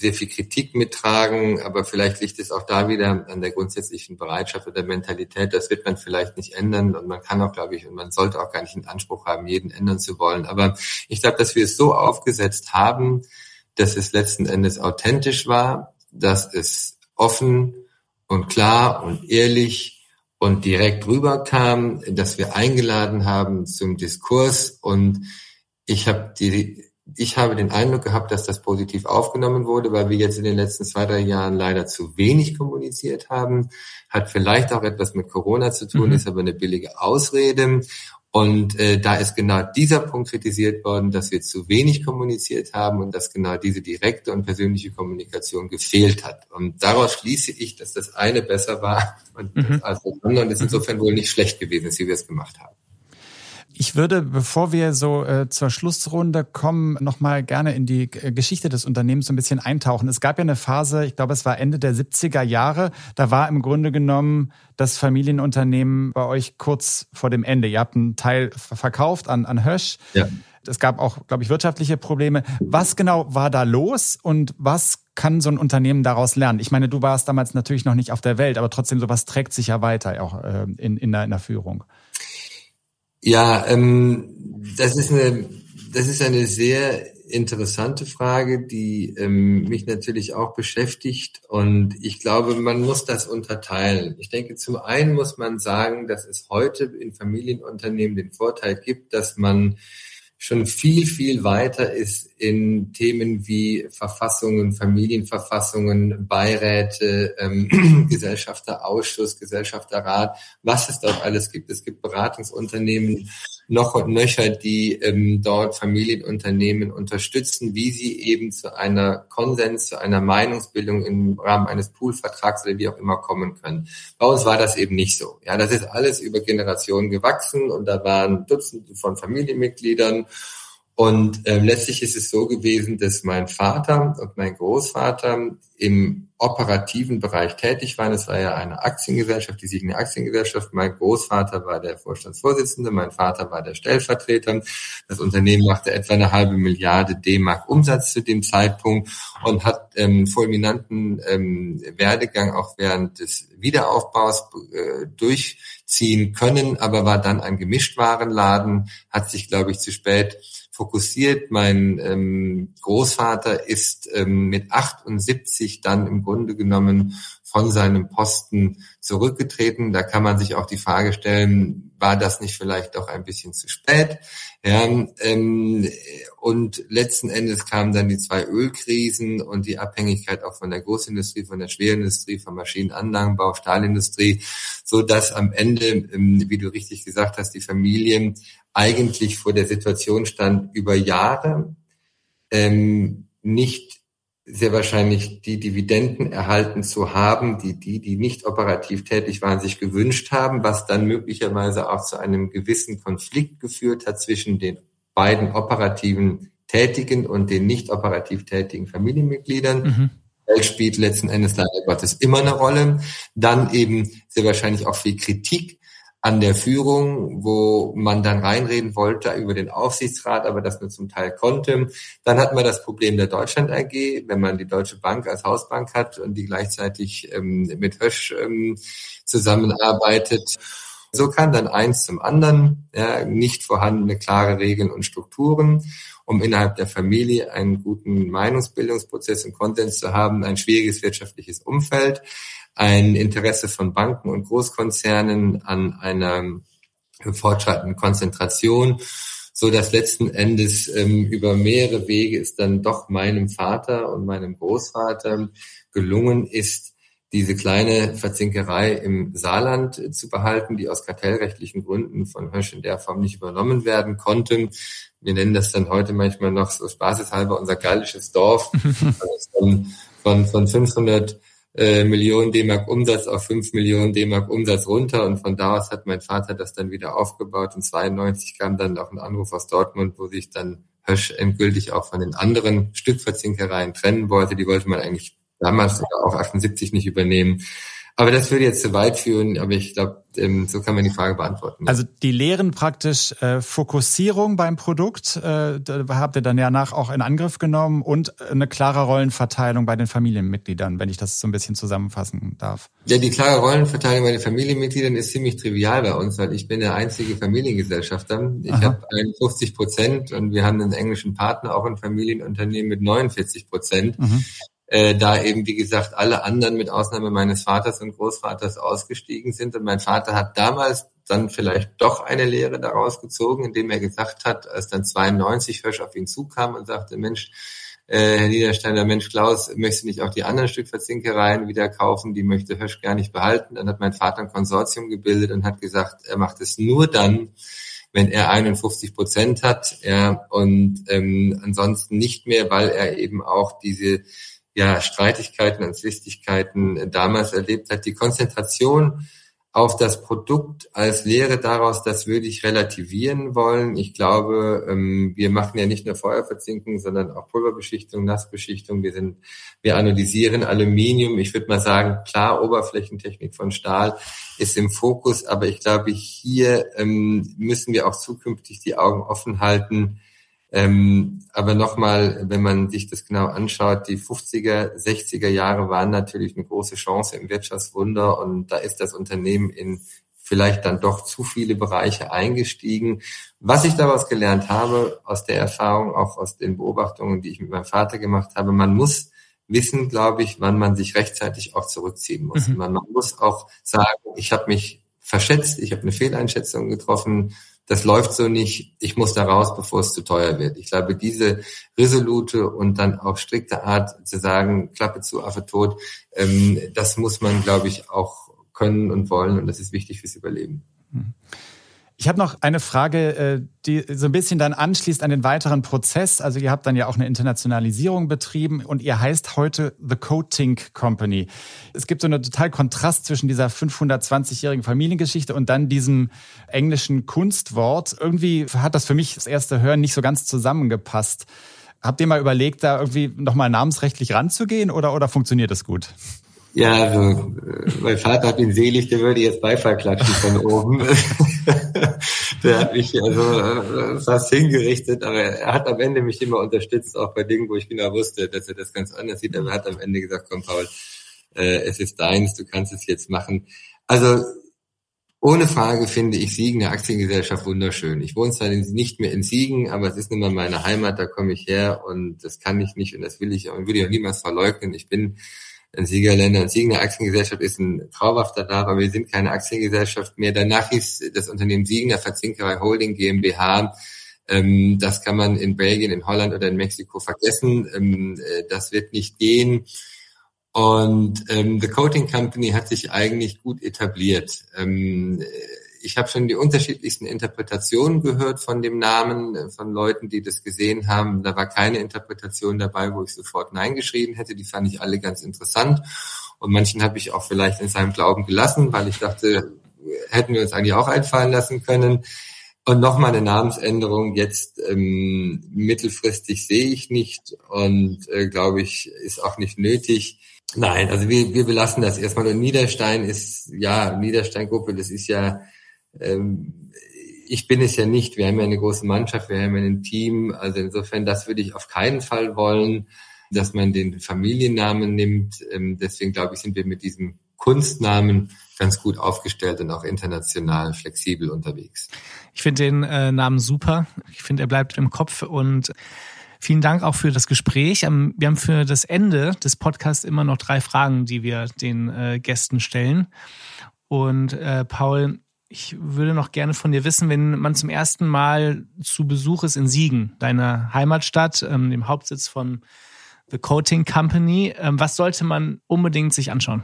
sehr viel Kritik mittragen, aber vielleicht liegt es auch da wieder an der grundsätzlichen Bereitschaft oder Mentalität. Das wird man vielleicht nicht ändern und man kann auch, glaube ich, und man sollte auch gar nicht den Anspruch haben, jeden ändern zu wollen. Aber ich glaube, dass wir es so aufgesetzt haben, dass es letzten Endes authentisch war, dass es offen und klar und ehrlich und direkt rüberkam, dass wir eingeladen haben zum Diskurs und ich habe die ich habe den Eindruck gehabt, dass das positiv aufgenommen wurde, weil wir jetzt in den letzten zwei, drei Jahren leider zu wenig kommuniziert haben. Hat vielleicht auch etwas mit Corona zu tun, mhm. ist aber eine billige Ausrede. Und äh, da ist genau dieser Punkt kritisiert worden, dass wir zu wenig kommuniziert haben und dass genau diese direkte und persönliche Kommunikation gefehlt hat. Und daraus schließe ich, dass das eine besser war und mhm. als das andere und es insofern wohl nicht schlecht gewesen ist, wie wir es gemacht haben. Ich würde, bevor wir so äh, zur Schlussrunde kommen, nochmal gerne in die äh, Geschichte des Unternehmens so ein bisschen eintauchen. Es gab ja eine Phase, ich glaube, es war Ende der 70er Jahre, da war im Grunde genommen das Familienunternehmen bei euch kurz vor dem Ende. Ihr habt einen Teil verkauft an, an Hösch. Ja. Es gab auch, glaube ich, wirtschaftliche Probleme. Was genau war da los und was kann so ein Unternehmen daraus lernen? Ich meine, du warst damals natürlich noch nicht auf der Welt, aber trotzdem sowas trägt sich ja weiter auch äh, in, in, der, in der Führung. Ja, ähm, das ist eine, das ist eine sehr interessante Frage, die ähm, mich natürlich auch beschäftigt. Und ich glaube, man muss das unterteilen. Ich denke, zum einen muss man sagen, dass es heute in Familienunternehmen den Vorteil gibt, dass man schon viel, viel weiter ist in Themen wie Verfassungen, Familienverfassungen, Beiräte, ähm, Gesellschafterausschuss, Gesellschafterrat, was es dort alles gibt. Es gibt Beratungsunternehmen noch und nöcher, die ähm, dort Familienunternehmen unterstützen, wie sie eben zu einer Konsens, zu einer Meinungsbildung im Rahmen eines Poolvertrags oder wie auch immer kommen können. Bei uns war das eben nicht so. Ja, das ist alles über Generationen gewachsen und da waren Dutzende von Familienmitgliedern und ähm, letztlich ist es so gewesen, dass mein Vater und mein Großvater im operativen Bereich tätig waren. Es war ja eine Aktiengesellschaft, die Siegner Aktiengesellschaft. Mein Großvater war der Vorstandsvorsitzende, mein Vater war der Stellvertreter. Das Unternehmen machte etwa eine halbe Milliarde D-Mark Umsatz zu dem Zeitpunkt und hat ähm, fulminanten ähm, Werdegang auch während des Wiederaufbaus äh, durchziehen können, aber war dann ein Gemischtwarenladen, hat sich, glaube ich, zu spät fokussiert. Mein ähm, Großvater ist ähm, mit 78 dann im Grunde genommen von seinem Posten zurückgetreten. Da kann man sich auch die Frage stellen, war das nicht vielleicht doch ein bisschen zu spät? Ja, ähm, und letzten Endes kamen dann die zwei Ölkrisen und die Abhängigkeit auch von der Großindustrie, von der Schwerindustrie, vom Maschinenanlagenbau, Stahlindustrie, so dass am Ende, ähm, wie du richtig gesagt hast, die Familien eigentlich vor der Situation stand, über Jahre ähm, nicht sehr wahrscheinlich die Dividenden erhalten zu haben, die die, die nicht operativ tätig waren, sich gewünscht haben, was dann möglicherweise auch zu einem gewissen Konflikt geführt hat zwischen den beiden operativen Tätigen und den nicht operativ tätigen Familienmitgliedern. Mhm. Geld spielt letzten Endes leider Gottes immer eine Rolle. Dann eben sehr wahrscheinlich auch viel Kritik an der Führung, wo man dann reinreden wollte über den Aufsichtsrat, aber das nur zum Teil konnte. Dann hat man das Problem der Deutschland AG, wenn man die Deutsche Bank als Hausbank hat und die gleichzeitig ähm, mit Hösch ähm, zusammenarbeitet. So kann dann eins zum anderen, ja, nicht vorhandene klare Regeln und Strukturen, um innerhalb der Familie einen guten Meinungsbildungsprozess und Konsens zu haben, ein schwieriges wirtschaftliches Umfeld ein Interesse von Banken und Großkonzernen an einer fortschreitenden Konzentration, so dass letzten Endes ähm, über mehrere Wege es dann doch meinem Vater und meinem Großvater gelungen ist, diese kleine Verzinkerei im Saarland zu behalten, die aus kartellrechtlichen Gründen von Hösch in der Form nicht übernommen werden konnte. Wir nennen das dann heute manchmal noch so spaßeshalber unser gallisches Dorf. von, von, von 500 äh, Millionen D-Mark Umsatz auf 5 Millionen D-Mark Umsatz runter und von da aus hat mein Vater das dann wieder aufgebaut und 92 kam dann auch ein Anruf aus Dortmund, wo sich dann Hösch endgültig auch von den anderen Stückverzinkereien trennen wollte. Die wollte man eigentlich damals auch 78 nicht übernehmen. Aber das würde jetzt zu weit führen, aber ich glaube, ähm, so kann man die Frage beantworten. Also die lehren praktisch äh, Fokussierung beim Produkt, äh, da habt ihr dann ja nach auch in Angriff genommen und eine klare Rollenverteilung bei den Familienmitgliedern, wenn ich das so ein bisschen zusammenfassen darf. Ja, die klare Rollenverteilung bei den Familienmitgliedern ist ziemlich trivial bei uns, weil ich bin der einzige Familiengesellschafter. Ich habe 51 Prozent und wir haben einen englischen Partner, auch ein Familienunternehmen mit 49 Prozent. Mhm äh, da eben, wie gesagt, alle anderen mit Ausnahme meines Vaters und Großvaters ausgestiegen sind. Und mein Vater hat damals dann vielleicht doch eine Lehre daraus gezogen, indem er gesagt hat, als dann 92 Hösch auf ihn zukam und sagte, Mensch, äh, Herr Niedersteiner, Mensch, Klaus, möchtest du nicht auch die anderen Stückverzinkereien wieder kaufen? Die möchte Hösch gar nicht behalten. Dann hat mein Vater ein Konsortium gebildet und hat gesagt, er macht es nur dann, wenn er 51 Prozent hat, ja, und ähm, ansonsten nicht mehr, weil er eben auch diese ja, Streitigkeiten und Zwistigkeiten damals erlebt hat. Die Konzentration auf das Produkt als Lehre daraus, das würde ich relativieren wollen. Ich glaube, ähm, wir machen ja nicht nur Feuerverzinkung, sondern auch Pulverbeschichtung, Nassbeschichtung. Wir sind, wir analysieren Aluminium. Ich würde mal sagen, klar, Oberflächentechnik von Stahl ist im Fokus, aber ich glaube, hier ähm, müssen wir auch zukünftig die Augen offen halten, ähm, aber nochmal, wenn man sich das genau anschaut, die 50er, 60er Jahre waren natürlich eine große Chance im Wirtschaftswunder und da ist das Unternehmen in vielleicht dann doch zu viele Bereiche eingestiegen. Was ich daraus gelernt habe, aus der Erfahrung, auch aus den Beobachtungen, die ich mit meinem Vater gemacht habe, man muss wissen, glaube ich, wann man sich rechtzeitig auch zurückziehen muss. Mhm. Man, man muss auch sagen, ich habe mich verschätzt, ich habe eine Fehleinschätzung getroffen, das läuft so nicht, ich muss da raus, bevor es zu teuer wird. Ich glaube, diese resolute und dann auch strikte Art zu sagen, Klappe zu, Affe tot, ähm, das muss man, glaube ich, auch können und wollen und das ist wichtig fürs Überleben. Mhm. Ich habe noch eine Frage, äh, die so ein bisschen dann anschließt an den weiteren Prozess. Also ihr habt dann ja auch eine Internationalisierung betrieben und ihr heißt heute The Coating Company. Es gibt so einen total Kontrast zwischen dieser 520-jährigen Familiengeschichte und dann diesem englischen Kunstwort. Irgendwie hat das für mich das erste Hören nicht so ganz zusammengepasst. Habt ihr mal überlegt, da irgendwie nochmal namensrechtlich ranzugehen oder, oder funktioniert das gut? Ja, also mein Vater hat ihn selig, der würde jetzt Beifall klatschen von oben. der hat mich also äh, fast hingerichtet, aber er hat am Ende mich immer unterstützt, auch bei Dingen, wo ich genau wusste, dass er das ganz anders sieht. Aber er hat am Ende gesagt, komm Paul, äh, es ist deins, du kannst es jetzt machen. Also ohne Frage finde ich Siegen, eine Aktiengesellschaft, wunderschön. Ich wohne zwar nicht mehr in Siegen, aber es ist nun mal meine Heimat, da komme ich her und das kann ich nicht und das will ich und will ich auch niemals verleugnen. Ich bin ein Siegerländer und Siegen. Aktiengesellschaft ist ein traumhafter Name, aber wir sind keine Aktiengesellschaft mehr. Danach hieß das Unternehmen Siegen, der Verzinkerei Holding GmbH. Ähm, das kann man in Belgien, in Holland oder in Mexiko vergessen. Ähm, äh, das wird nicht gehen. Und ähm, The Coating Company hat sich eigentlich gut etabliert. Ähm, ich habe schon die unterschiedlichsten Interpretationen gehört von dem Namen, äh, von Leuten, die das gesehen haben. Da war keine Interpretation dabei, wo ich sofort Nein geschrieben hätte. Die fand ich alle ganz interessant. Und manchen habe ich auch vielleicht in seinem Glauben gelassen, weil ich dachte, hätten wir uns eigentlich auch einfallen lassen können. Und nochmal eine Namensänderung jetzt ähm, mittelfristig sehe ich nicht und äh, glaube ich, ist auch nicht nötig. Nein, also wir, wir belassen das erstmal. Und Niederstein ist, ja, Niederstein-Gruppe, das ist ja ähm, ich bin es ja nicht. Wir haben ja eine große Mannschaft, wir haben ja ein Team. Also insofern, das würde ich auf keinen Fall wollen, dass man den Familiennamen nimmt. Ähm, deswegen glaube ich, sind wir mit diesem Kunstnamen ganz gut aufgestellt und auch international flexibel unterwegs. Ich finde den äh, Namen super. Ich finde, er bleibt im Kopf und Vielen Dank auch für das Gespräch. Ähm, wir haben für das Ende des Podcasts immer noch drei Fragen, die wir den äh, Gästen stellen. Und äh, Paul, ich würde noch gerne von dir wissen, wenn man zum ersten Mal zu Besuch ist in Siegen, deiner Heimatstadt, ähm, dem Hauptsitz von The Coating Company, ähm, was sollte man unbedingt sich anschauen?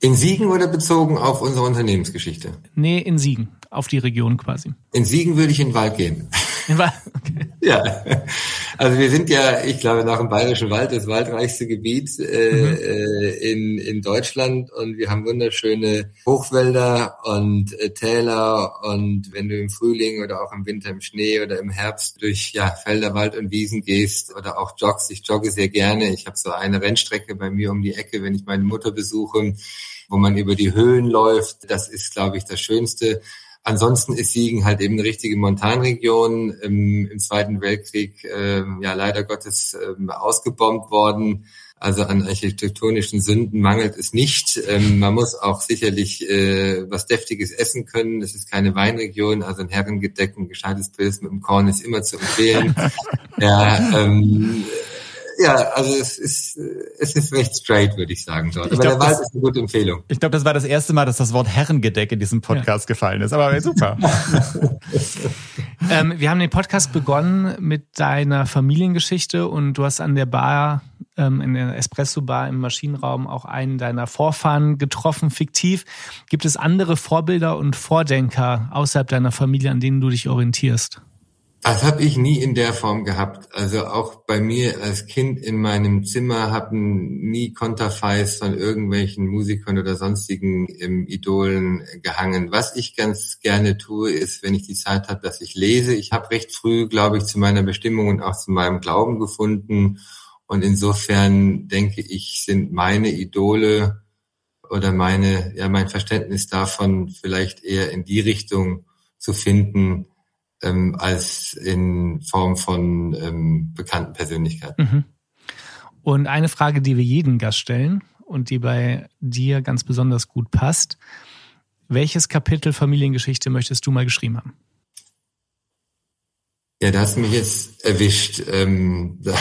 In Siegen oder bezogen auf unsere Unternehmensgeschichte? Nee, in Siegen, auf die Region quasi. In Siegen würde ich in den Wald gehen. Okay. Ja, also wir sind ja, ich glaube, nach dem Bayerischen Wald das waldreichste Gebiet äh, mhm. Äh, in, in Deutschland und wir haben wunderschöne Hochwälder und äh, Täler und wenn du im Frühling oder auch im Winter im Schnee oder im Herbst durch ja, Felder, Wald und Wiesen gehst oder auch joggst, ich jogge sehr gerne. Ich habe so eine Rennstrecke bei mir um die Ecke, wenn ich meine Mutter besuche wo man über die Höhen läuft. Das ist, glaube ich, das Schönste. Ansonsten ist Siegen halt eben eine richtige Montanregion, im, im Zweiten Weltkrieg ähm, ja leider Gottes ähm, ausgebombt worden. Also an architektonischen Sünden mangelt es nicht. Ähm, man muss auch sicherlich äh, was Deftiges essen können. Es ist keine Weinregion, also ein Herrengedeck, ein gescheites Pilz mit dem Korn ist immer zu empfehlen. ja, ähm, ja, also es ist, es ist recht straight, würde ich sagen dort. Aber glaub, der Wald ist eine gute Empfehlung. Ich glaube, das war das erste Mal, dass das Wort Herrengedeck in diesem Podcast ja. gefallen ist. Aber super. ähm, wir haben den Podcast begonnen mit deiner Familiengeschichte und du hast an der Bar, ähm, in der Espresso-Bar im Maschinenraum auch einen deiner Vorfahren getroffen, fiktiv. Gibt es andere Vorbilder und Vordenker außerhalb deiner Familie, an denen du dich orientierst? Das habe ich nie in der Form gehabt. Also auch bei mir als Kind in meinem Zimmer hatten nie Konterfeis von irgendwelchen Musikern oder sonstigen ähm, Idolen gehangen. Was ich ganz gerne tue, ist, wenn ich die Zeit habe, dass ich lese. Ich habe recht früh, glaube ich, zu meiner Bestimmung und auch zu meinem Glauben gefunden. Und insofern denke ich, sind meine Idole oder meine, ja, mein Verständnis davon vielleicht eher in die Richtung zu finden, ähm, als in Form von ähm, bekannten Persönlichkeiten. Mhm. Und eine Frage, die wir jeden Gast stellen und die bei dir ganz besonders gut passt. Welches Kapitel Familiengeschichte möchtest du mal geschrieben haben? Ja, da hast du mich jetzt erwischt. Ähm, da,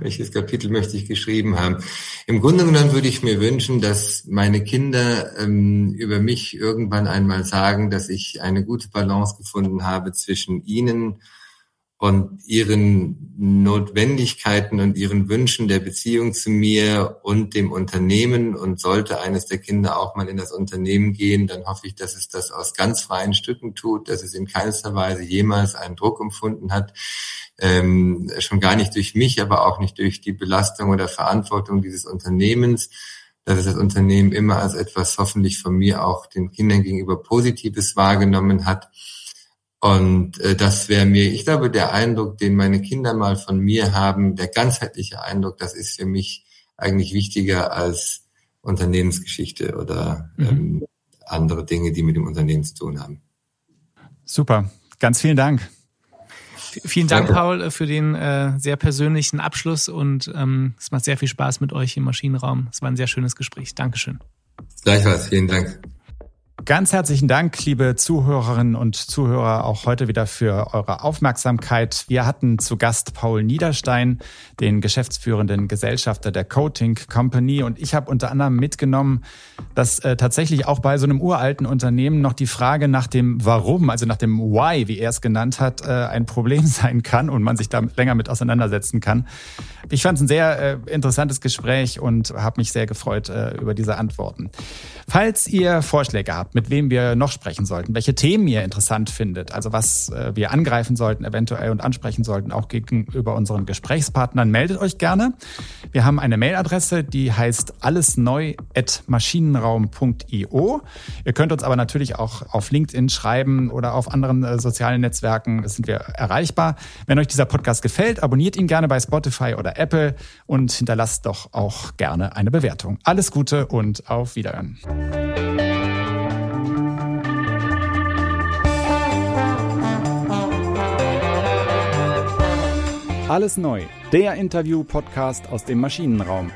welches Kapitel möchte ich geschrieben haben? Im Grunde genommen würde ich mir wünschen, dass meine Kinder ähm, über mich irgendwann einmal sagen, dass ich eine gute Balance gefunden habe zwischen ihnen und ihren Notwendigkeiten und ihren Wünschen der Beziehung zu mir und dem Unternehmen. Und sollte eines der Kinder auch mal in das Unternehmen gehen, dann hoffe ich, dass es das aus ganz freien Stücken tut, dass es in keinster Weise jemals einen Druck empfunden hat. Ähm, schon gar nicht durch mich, aber auch nicht durch die Belastung oder Verantwortung dieses Unternehmens, dass es das Unternehmen immer als etwas hoffentlich von mir auch den Kindern gegenüber Positives wahrgenommen hat und äh, das wäre mir, ich glaube, der Eindruck, den meine Kinder mal von mir haben, der ganzheitliche Eindruck, das ist für mich eigentlich wichtiger als Unternehmensgeschichte oder mhm. ähm, andere Dinge, die mit dem Unternehmen zu tun haben. Super, ganz vielen Dank. Vielen Dank, Danke. Paul, für den äh, sehr persönlichen Abschluss und ähm, es macht sehr viel Spaß mit euch im Maschinenraum. Es war ein sehr schönes Gespräch. Dankeschön. Gleichfalls, vielen Dank. Ganz herzlichen Dank, liebe Zuhörerinnen und Zuhörer, auch heute wieder für eure Aufmerksamkeit. Wir hatten zu Gast Paul Niederstein, den geschäftsführenden Gesellschafter der Coating Company. Und ich habe unter anderem mitgenommen, dass äh, tatsächlich auch bei so einem uralten Unternehmen noch die Frage nach dem Warum, also nach dem Why, wie er es genannt hat, äh, ein Problem sein kann und man sich da länger mit auseinandersetzen kann. Ich fand es ein sehr äh, interessantes Gespräch und habe mich sehr gefreut äh, über diese Antworten. Falls ihr Vorschläge habt, mit wem wir noch sprechen sollten, welche Themen ihr interessant findet, also was äh, wir angreifen sollten eventuell und ansprechen sollten, auch gegenüber unseren Gesprächspartnern, meldet euch gerne. Wir haben eine Mailadresse, die heißt allesneu@maschinenraum.io. Ihr könnt uns aber natürlich auch auf LinkedIn schreiben oder auf anderen äh, sozialen Netzwerken sind wir erreichbar. Wenn euch dieser Podcast gefällt, abonniert ihn gerne bei Spotify oder Apple und hinterlasst doch auch gerne eine Bewertung. Alles Gute und auf Wiederhören. Alles neu, der Interview-Podcast aus dem Maschinenraum.